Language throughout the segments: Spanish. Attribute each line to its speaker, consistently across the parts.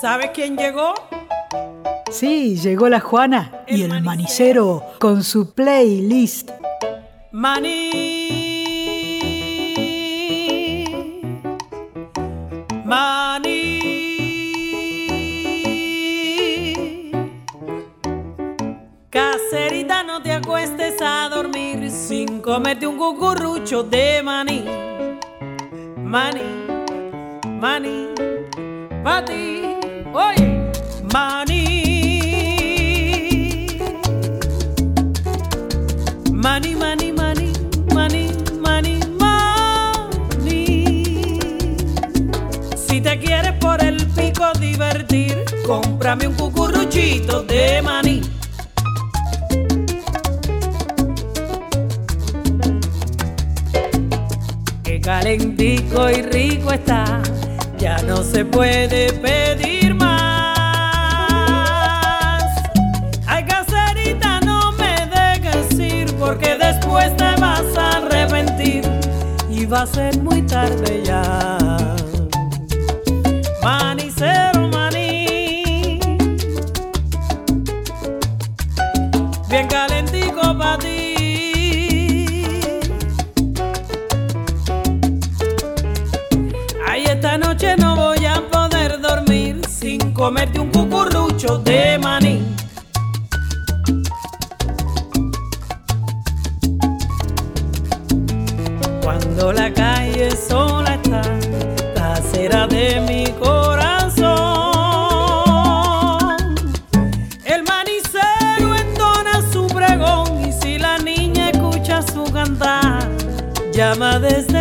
Speaker 1: ¿Sabe quién llegó?
Speaker 2: Sí, llegó la Juana y el manicero con su playlist.
Speaker 1: Maní. Maní. Caserita, no te acuestes a dormir sin comerte un cucurrucho de maní. Maní, maní, para ti. Cómprame un cucurruchito de maní. Que calentico y rico está, ya no se puede pedir más. Ay, caserita, no me dejes ir, porque después te vas a arrepentir y va a ser muy tarde ya. Llama desde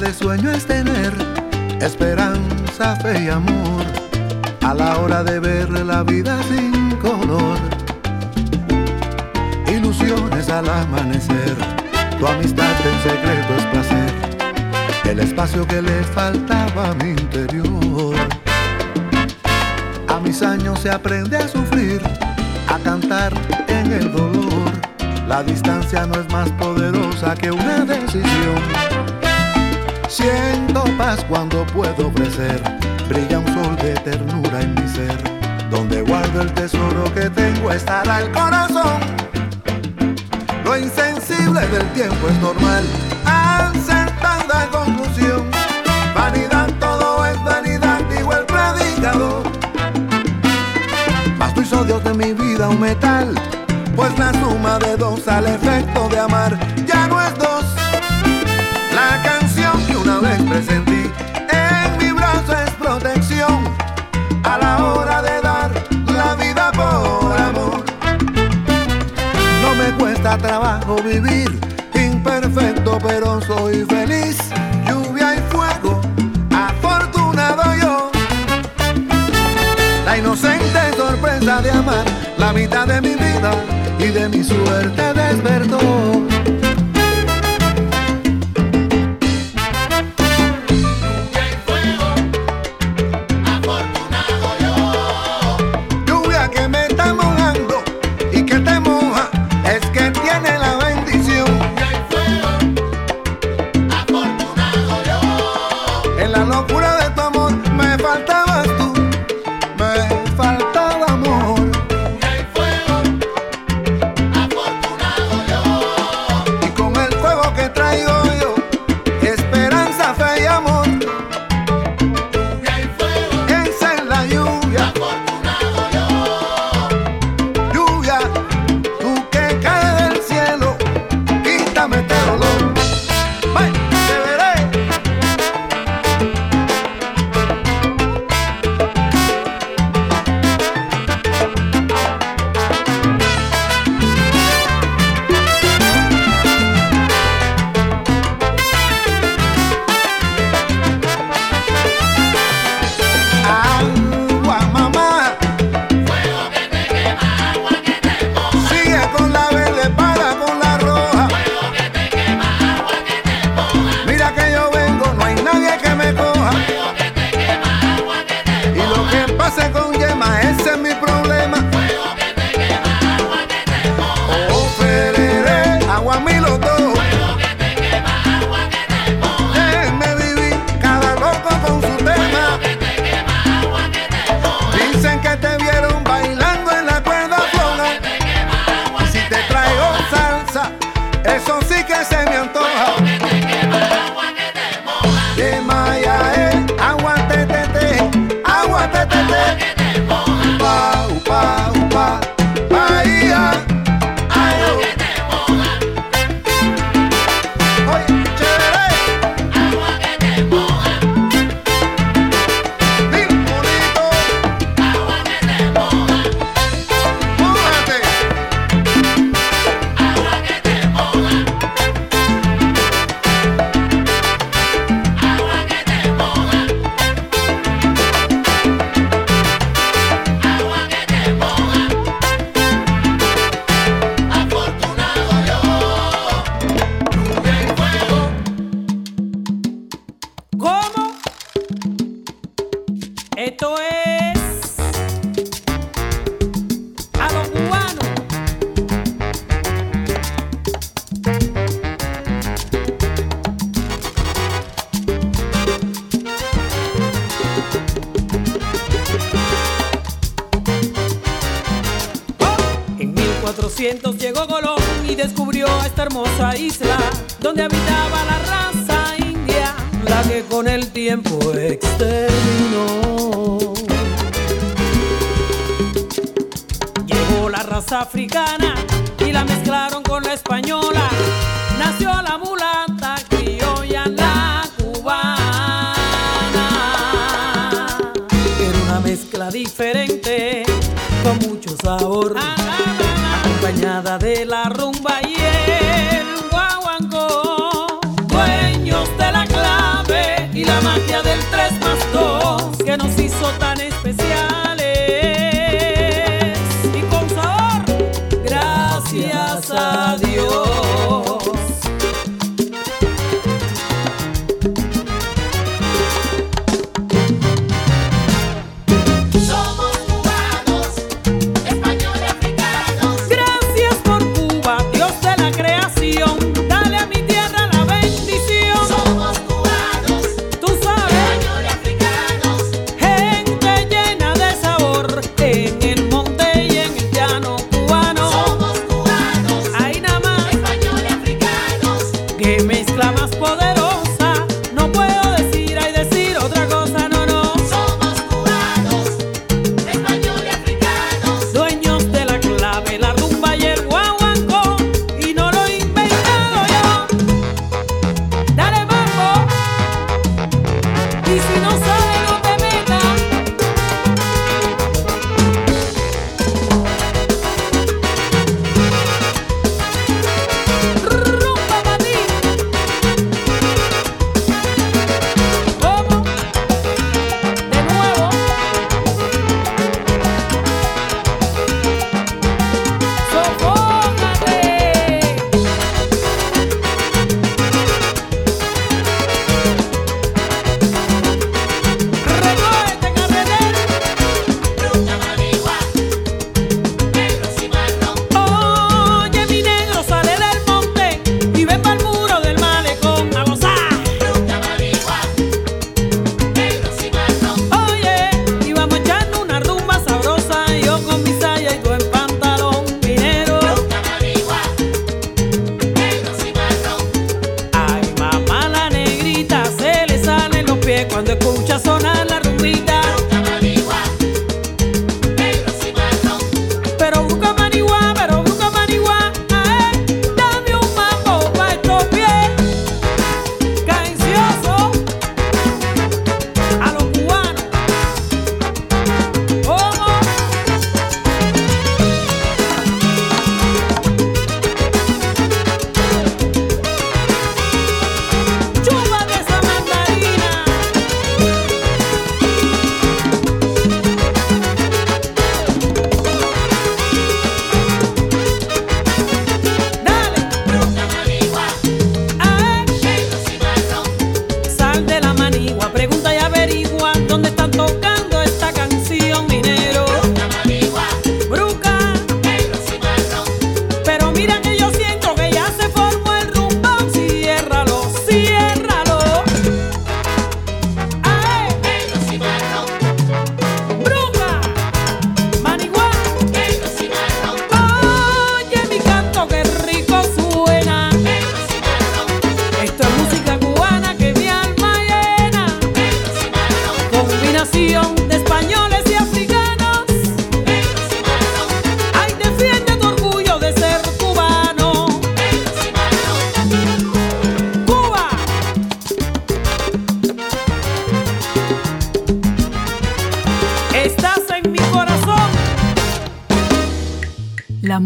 Speaker 1: de
Speaker 3: sueño es tener esperanza, fe y amor a la hora de ver la vida sin color. Ilusiones al amanecer, tu amistad en secreto es placer, el espacio que le faltaba a mi interior. A mis años se aprende a sufrir, a cantar en el dolor. La distancia no es más poderosa que una decisión. Siento paz cuando puedo ofrecer, brilla un sol de ternura en mi ser. Donde guardo el tesoro que tengo estará el corazón. Lo insensible del tiempo es normal, acertada conclusión. Vanidad, todo es vanidad, digo el predicador. Mas tú hizo Dios de mi vida un metal, pues la suma de dos al efecto de amar ya no es dos. Una vez presentí en mi brazo es protección a la hora de dar la vida por amor. No me cuesta trabajo vivir, imperfecto pero soy feliz. Lluvia y fuego, afortunado yo. La inocente sorpresa de amar, la mitad de mi vida y de mi suerte despertó.
Speaker 1: Africana y la mezclaron con la española. Nació la mulata criolla, la cubana. Era una mezcla diferente, con mucho sabor, acompañada de la rumba y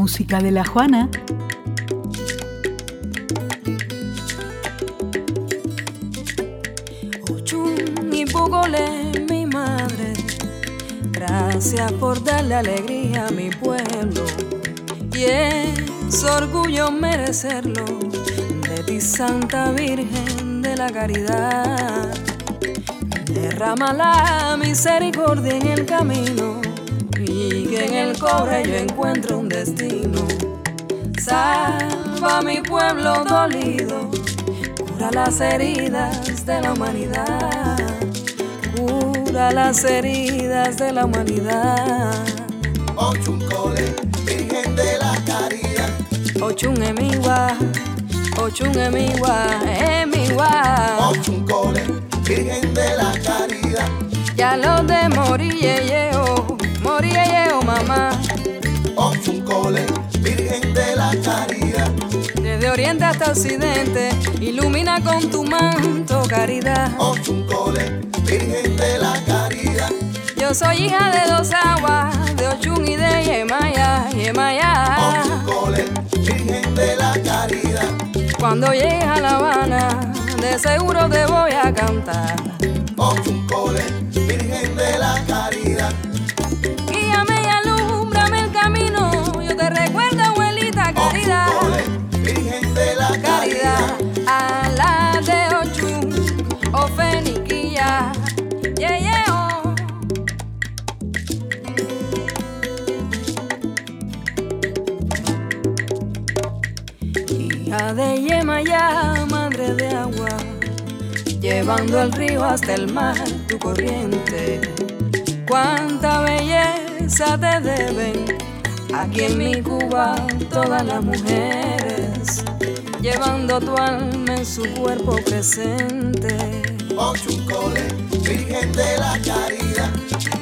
Speaker 1: de la
Speaker 2: Juana.
Speaker 4: y Pugole, mi madre, gracias por darle alegría a mi pueblo. Y es orgullo merecerlo de ti, Santa Virgen de la Caridad. Derrama la misericordia en el camino que en el cobre yo encuentro un destino. Salva a mi pueblo dolido, cura las heridas de la humanidad, cura las heridas de la humanidad.
Speaker 5: Ochun cole, Virgen de la Caridad.
Speaker 4: Ochun emiwa, Ochun emiwa, emiwa.
Speaker 5: Ochun cole, Virgen de la Caridad.
Speaker 4: Ya lo de morir, morir, yeo, mamá.
Speaker 5: Ochun cole, Virgen de la Caridad.
Speaker 4: Desde oriente hasta occidente, ilumina con tu manto caridad.
Speaker 5: Ochun cole, Virgen de la Caridad.
Speaker 4: Yo soy hija de dos aguas, de Ochun y de Yemaya, Yemaya.
Speaker 5: Ochun cole, Virgen de la Caridad.
Speaker 4: Cuando llegues a La Habana, de seguro te voy a cantar.
Speaker 5: Ochun cole, Virgen de la Caridad.
Speaker 4: Hija de yema ya madre de agua, llevando el río hasta el mar tu corriente. Cuánta belleza te deben aquí en mi Cuba todas las mujeres, llevando tu alma en su cuerpo presente.
Speaker 5: Ochucole, Virgen de la Caridad.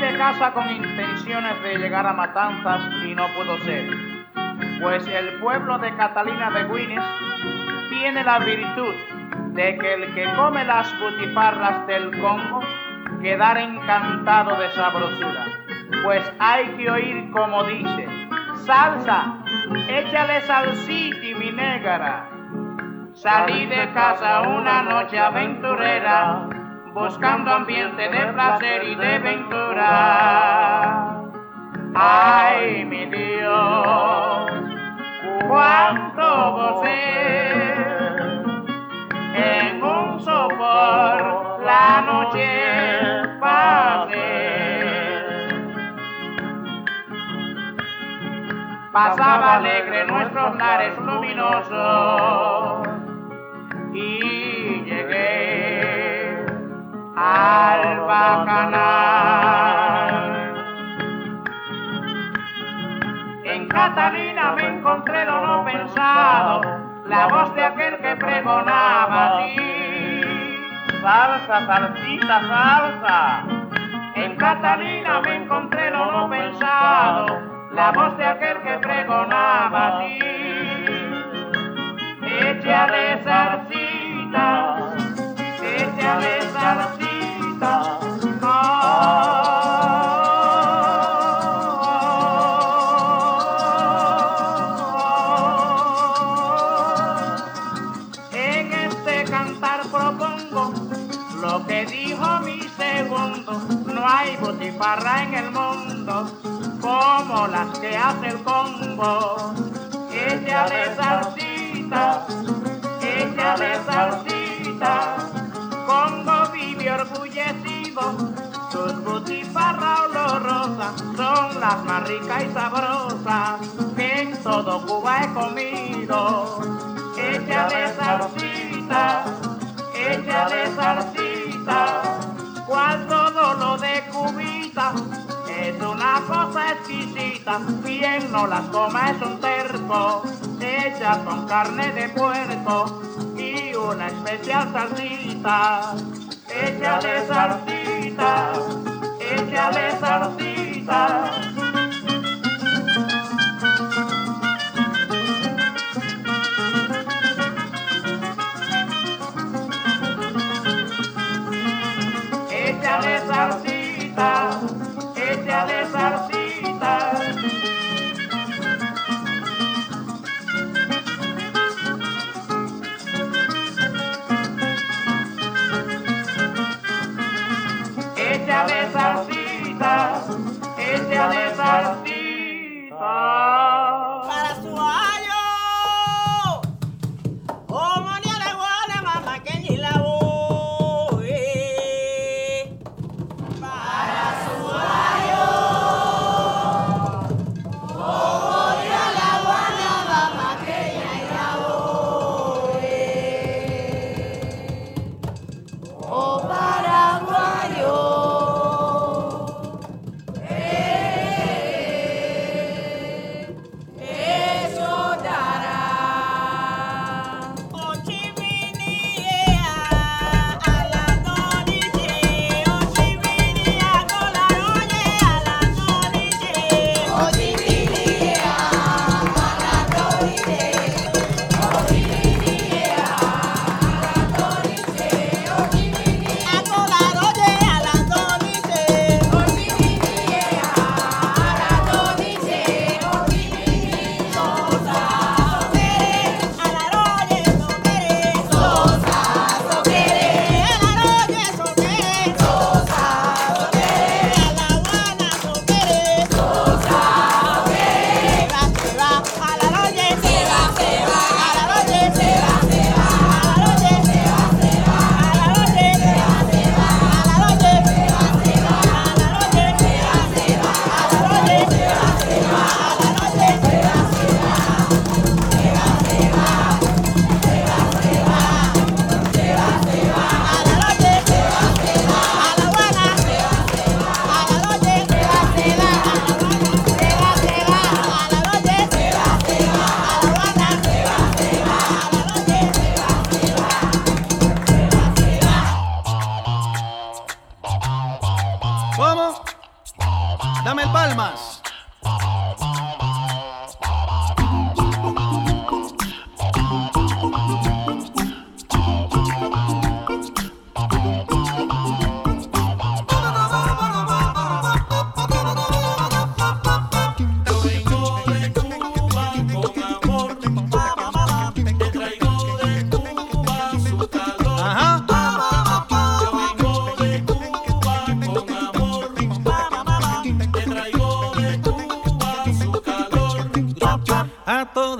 Speaker 5: De
Speaker 6: casa con intenciones de llegar a Matanzas y no pudo ser, pues el pueblo de Catalina de Guines tiene la virtud de que el que come las butifarras del Congo quedar encantado de sabrosura, pues hay que oír como dice, salsa, échale salsita y mi negra. Salí de casa una noche aventurera, buscando ambiente de placer y de ventura. Ay, mi Dios, cuánto gocé en un sopor la noche pasé. Pasaba alegre nuestros lares luminosos y llegué al bacanal. En Catalina me encontré lo no pensado, la voz de aquel que pregonaba así. Salsa, salsita, salsa. En Catalina me encontré lo no pensado, la voz de aquel que pregonaba así. Échale salsita, échale salsita. En el mundo como las que hace el combo. Échale salsita, échale salsita. Congo vive orgullecido, sus butifarras olorosas son las más ricas y sabrosas que en todo Cuba he comido. Échale salsita, échale salsita, exquisita, bien no las coma es un terco, hecha con carne de puerco y una especial salsita. Échale salsita, échale salsita.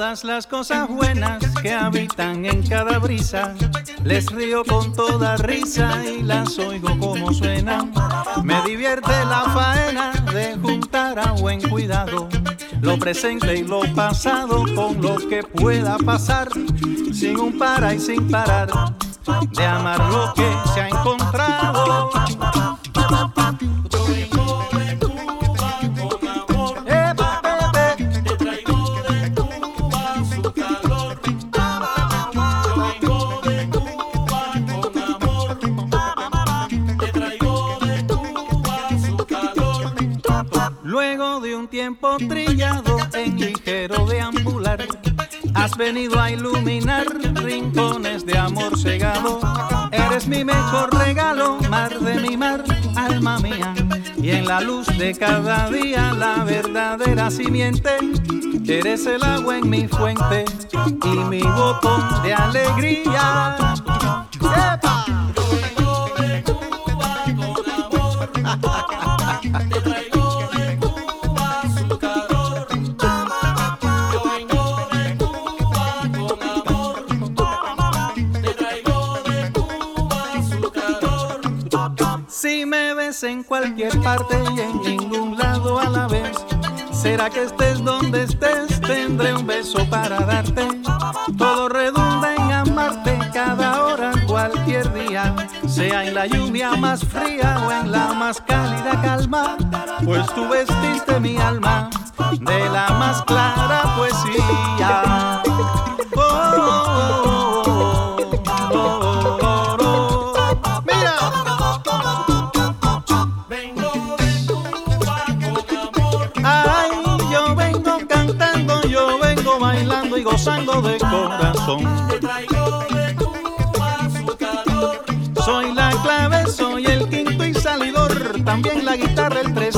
Speaker 7: Las cosas buenas que habitan en cada brisa. Les río con toda risa y las oigo como suenan. Me divierte la faena de juntar a buen cuidado lo presente y lo pasado con lo que pueda pasar, sin un para y sin parar, de amar lo que se ha encontrado. Tiempo trillado en ligero deambular. Has venido a iluminar rincones de amor cegado. Eres mi mejor regalo, mar de mi mar, alma mía. Y en la luz de cada día, la verdadera simiente. Eres el agua en mi fuente y mi botón de alegría. Y en ningún lado a la vez. Será que estés donde estés, tendré un beso para darte. Todo redunda en amarte cada hora, cualquier día, sea en la lluvia más fría o en la más cálida calma, pues tú vestiste mi alma de la más clara poesía. gozando Soy la clave, soy el quinto y salidor, también la guitarra, el tres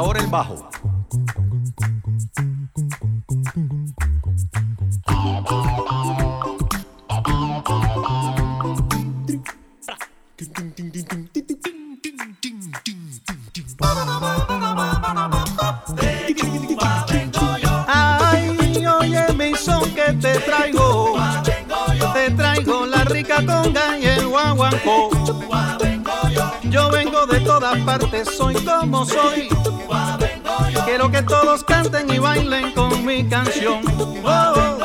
Speaker 7: ahora el bajo. Ay, oye, mi son que te traigo. Te traigo la rica conga y el
Speaker 2: guaguancó.
Speaker 8: Yo vengo de todas partes, soy como soy. Quiero que todos canten y bailen con mi canción. Oh, oh.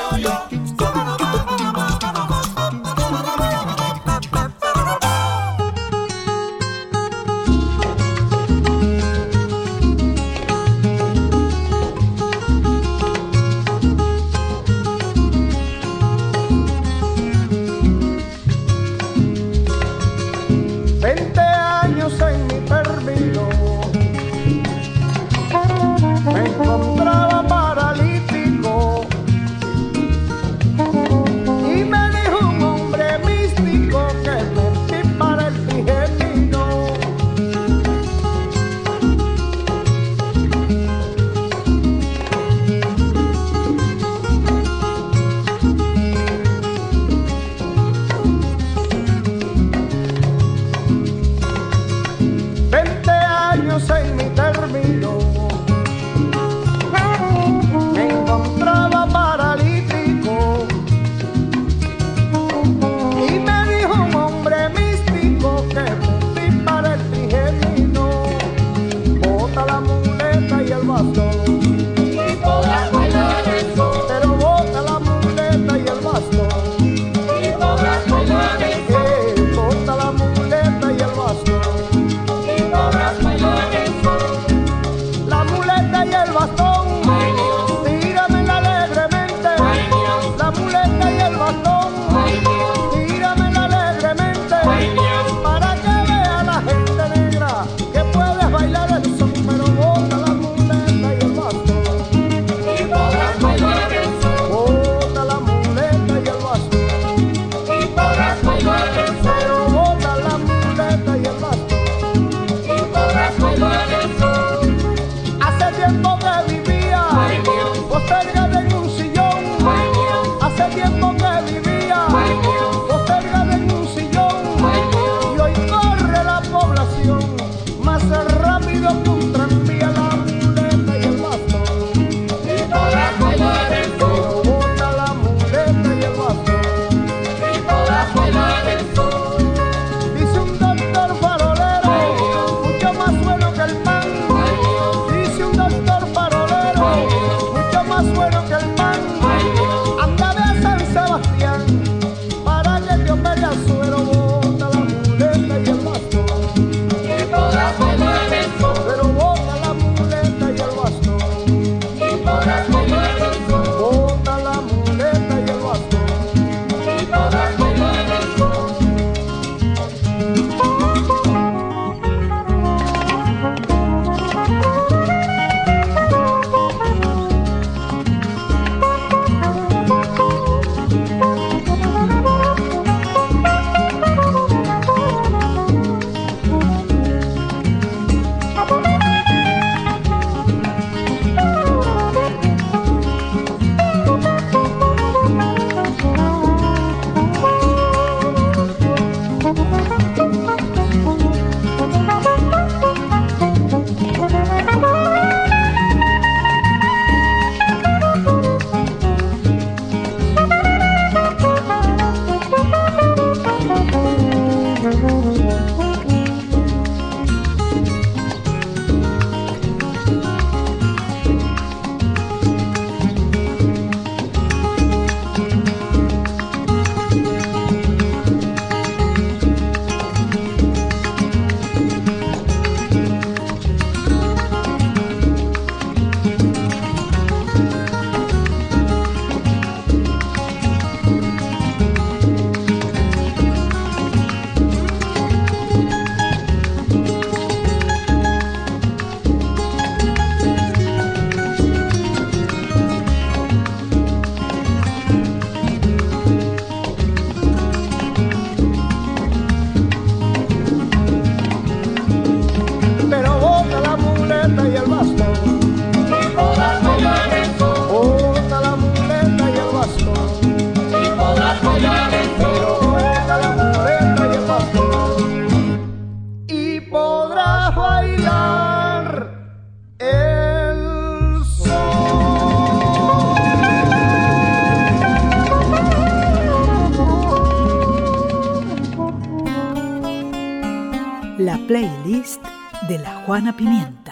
Speaker 8: playlist de la Juana Pimienta.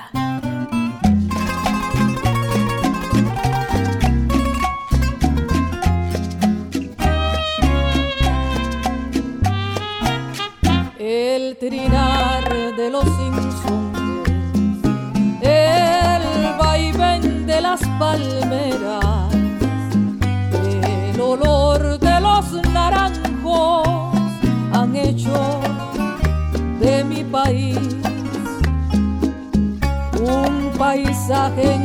Speaker 8: Sucking.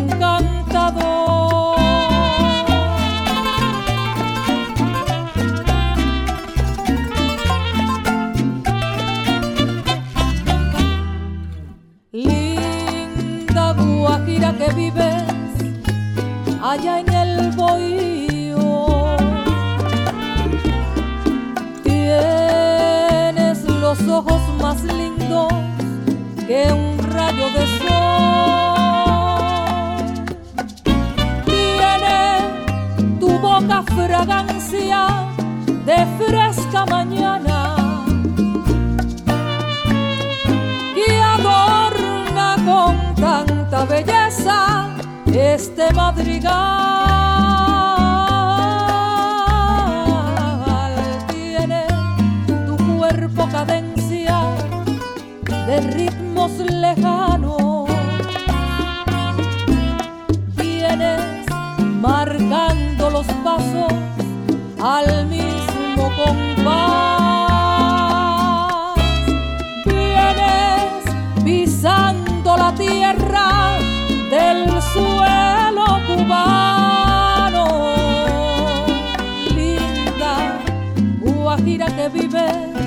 Speaker 8: al mismo compás. Vienes pisando la tierra del suelo cubano. Linda Guajira que vives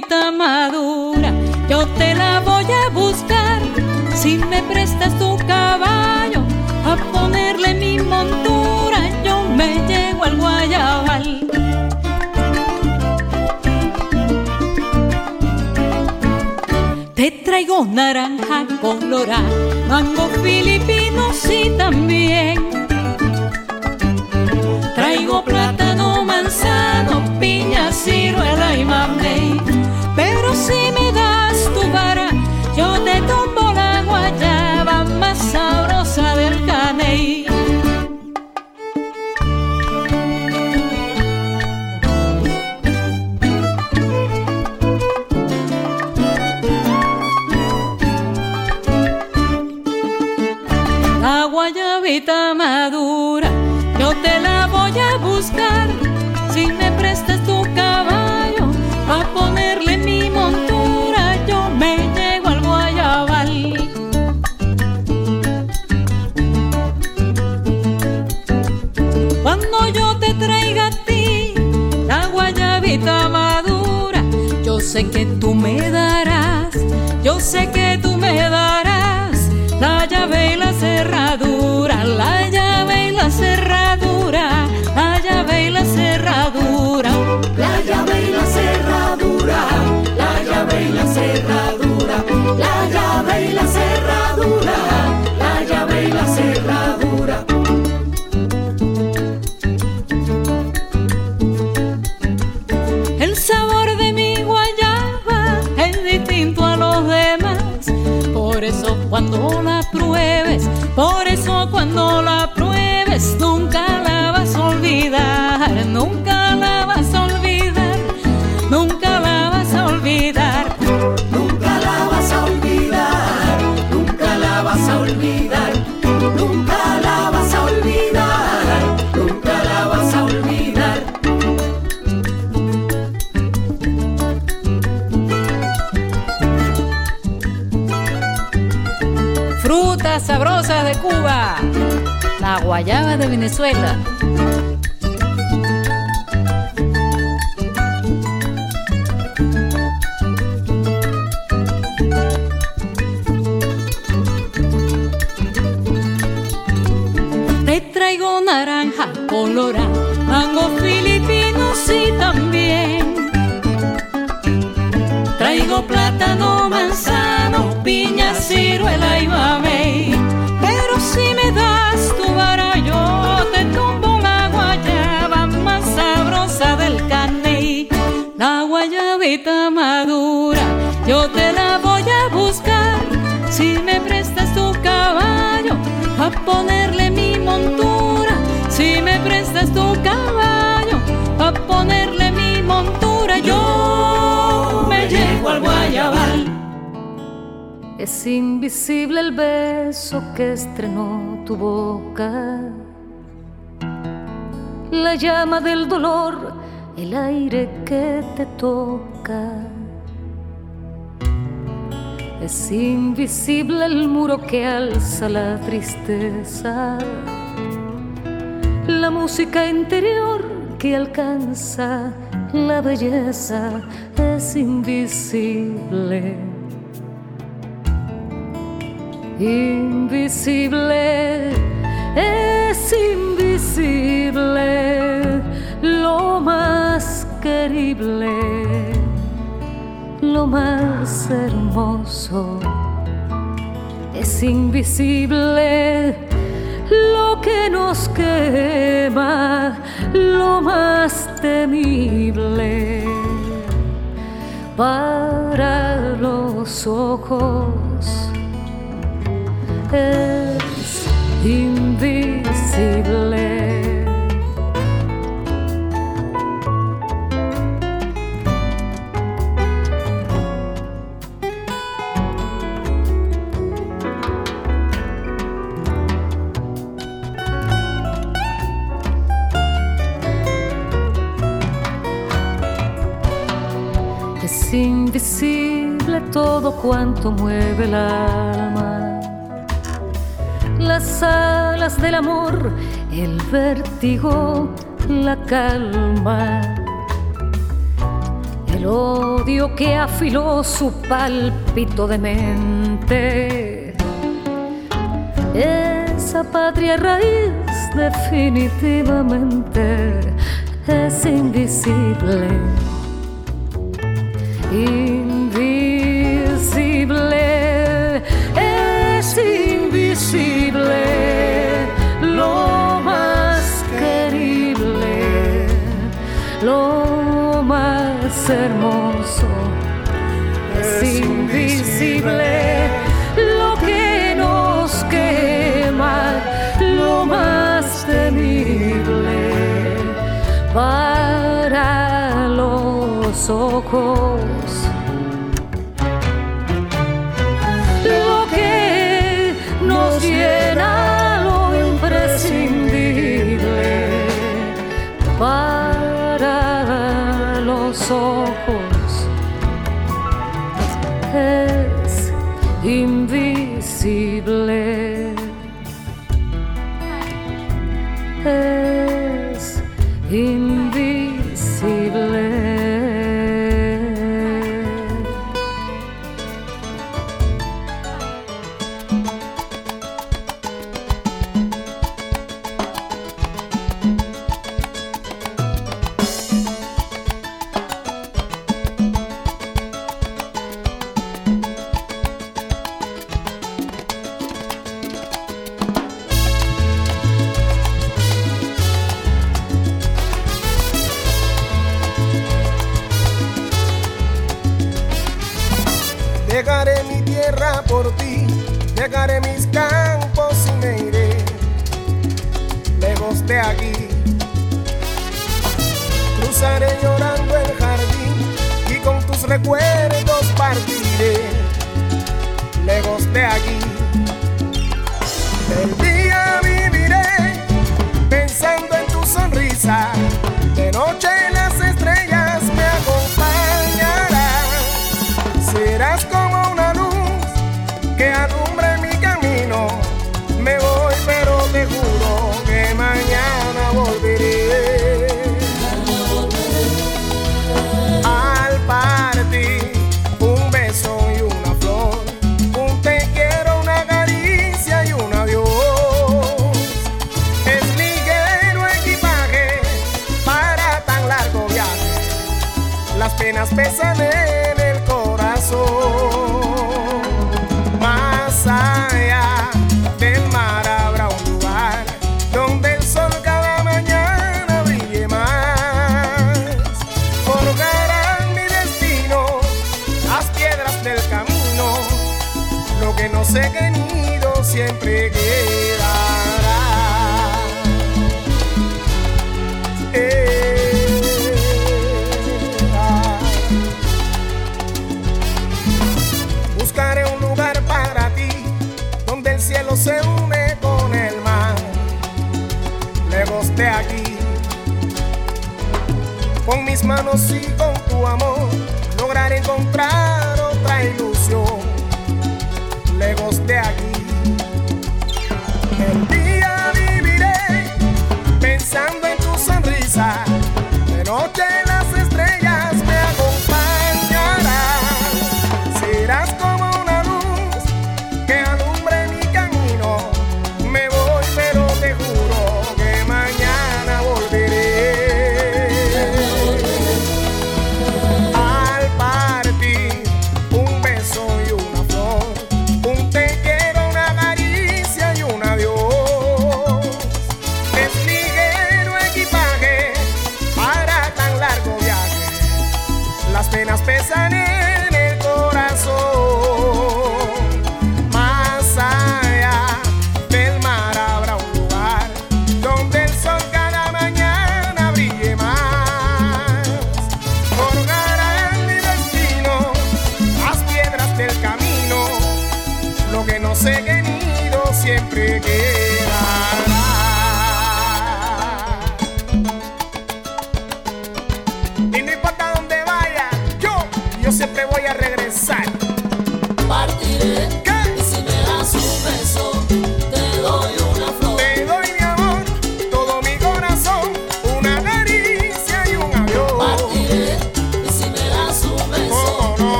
Speaker 1: palomita madura, yo te la voy a buscar. Si me prestas tu caballo a
Speaker 9: ponerle mi montura, yo me llego al guayabal. Te traigo naranja colorada, mango filipino sí también que tú me darás, yo sé que tú la guayaba de Venezuela. Te traigo naranja colorada, mango filipino sí también. Traigo plátano, ponerle mi montura. Si me prestas tu caballo, a ponerle mi montura, yo me llego al guayabal.
Speaker 10: Es invisible el beso que estrenó tu boca, la llama del dolor, el aire que te toca. Es invisible el muro que alza la tristeza, la música interior que alcanza la belleza. Es invisible invisible, es invisible, lo más querible, lo más hermoso, es invisible, lo que nos quema, lo más temible. Para los ojos es invisible. Todo cuanto mueve el alma. Las alas del amor, el vértigo, la calma, el odio que afiló su pálpito de mente, esa patria raíz definitivamente es invisible, invisible
Speaker 11: 错过。recuerdos partiré, lejos de aquí. manos y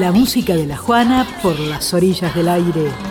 Speaker 11: La
Speaker 2: música de la Juana por las orillas del aire.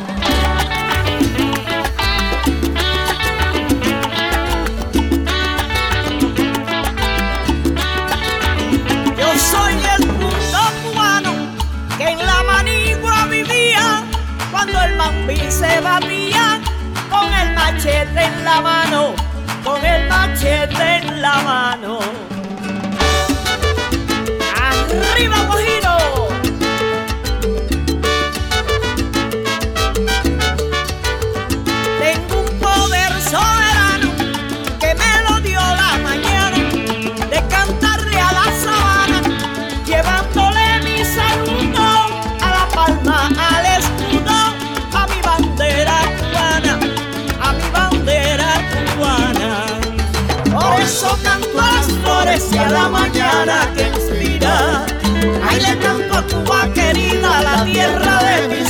Speaker 12: tierra de mis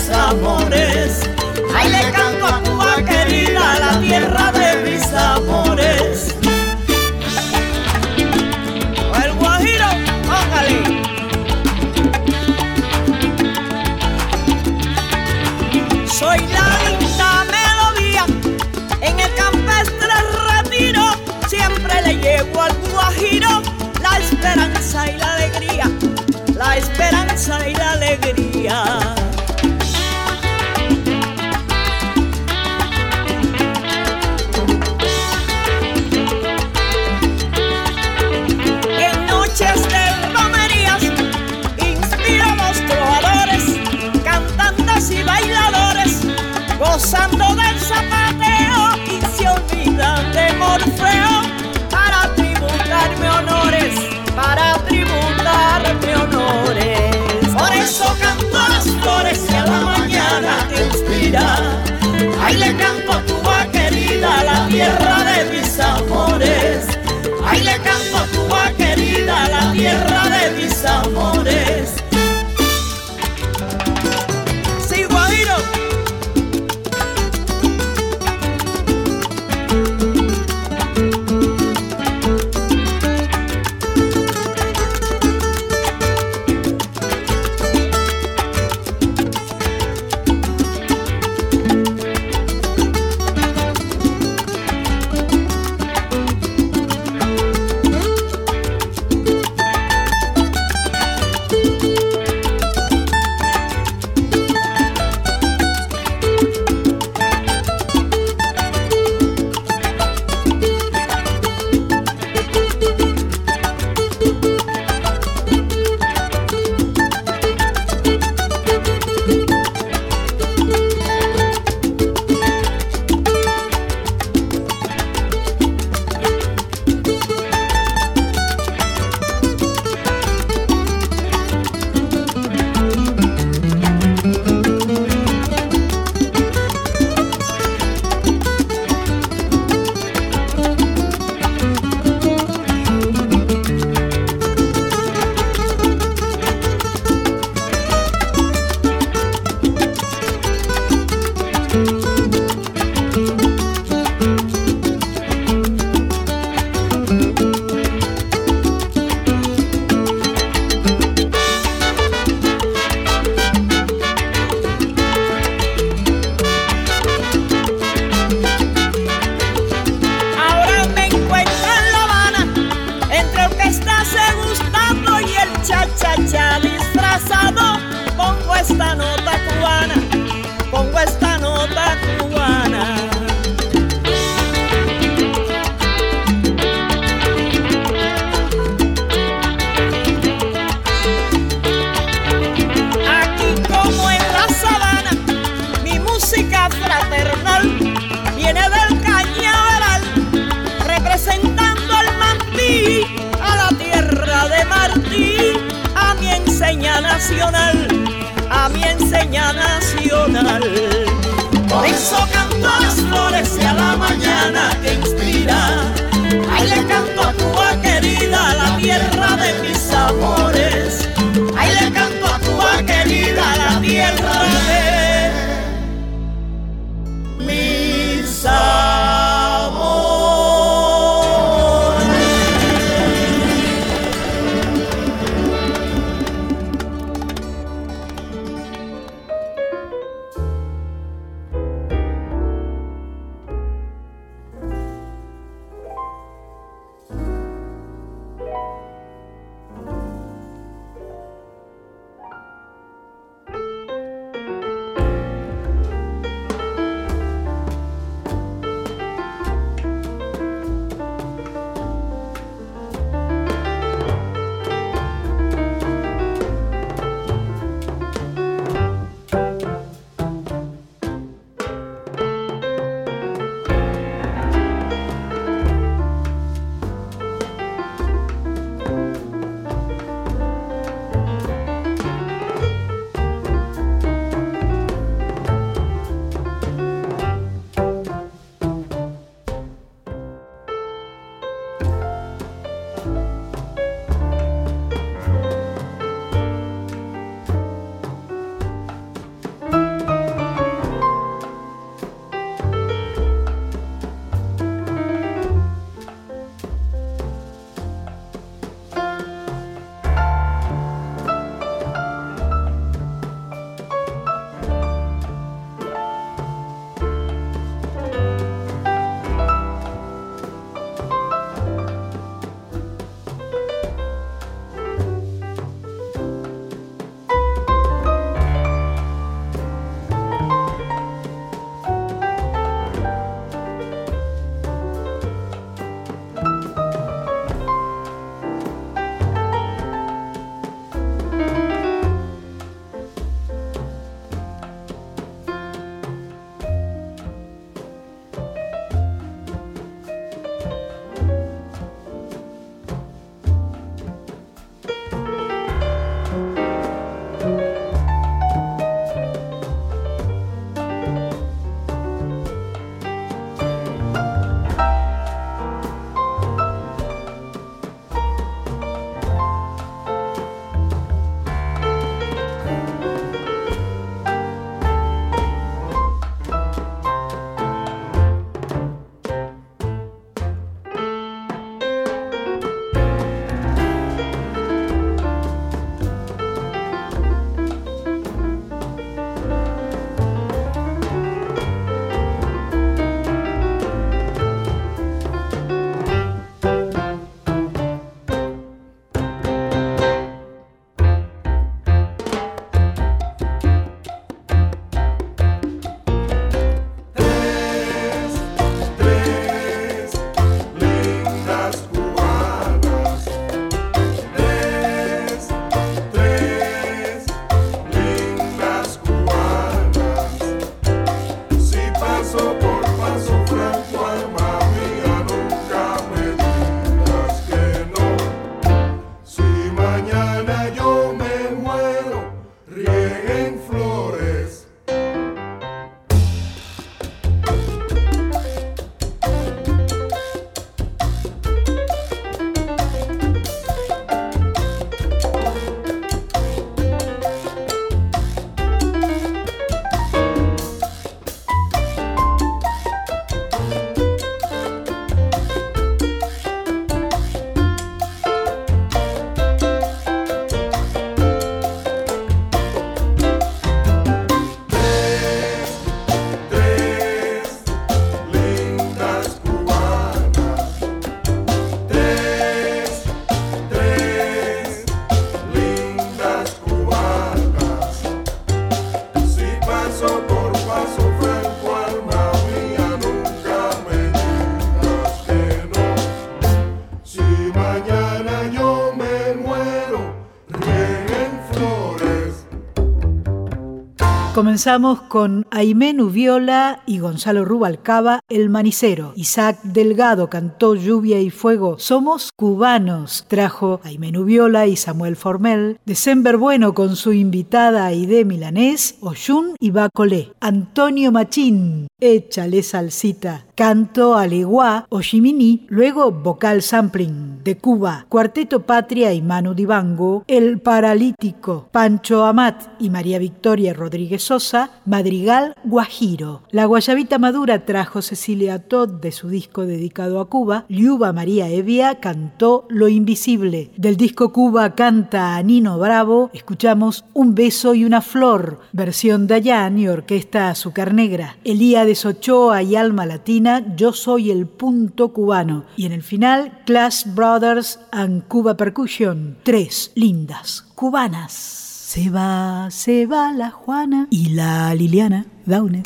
Speaker 2: Comenzamos con Aimé Nubiola y Gonzalo Rubalcaba, El Manicero. Isaac Delgado cantó Lluvia y Fuego. Somos cubanos. Trajo Aimé Nubiola y Samuel Formel. December Bueno con su invitada Aide Milanés, Oyun y Bacolé. Antonio Machín, Échale salsita. Canto Aleguá o Jimini, luego vocal sampling de Cuba, Cuarteto Patria y Manu Dibango, El Paralítico, Pancho Amat y María Victoria Rodríguez Sosa, Madrigal Guajiro. La guayabita madura trajo Cecilia Todd de su disco dedicado a Cuba, Liuba María Evia cantó Lo Invisible. Del disco Cuba canta a Nino Bravo, escuchamos Un beso y una flor, versión Dayan y orquesta Azúcar Negra. Elías Ochoa y Alma Latina yo soy el punto cubano. Y en el final, Clash Brothers and Cuba Percussion. Tres lindas cubanas. Se va, se va la Juana y la Liliana Daunes.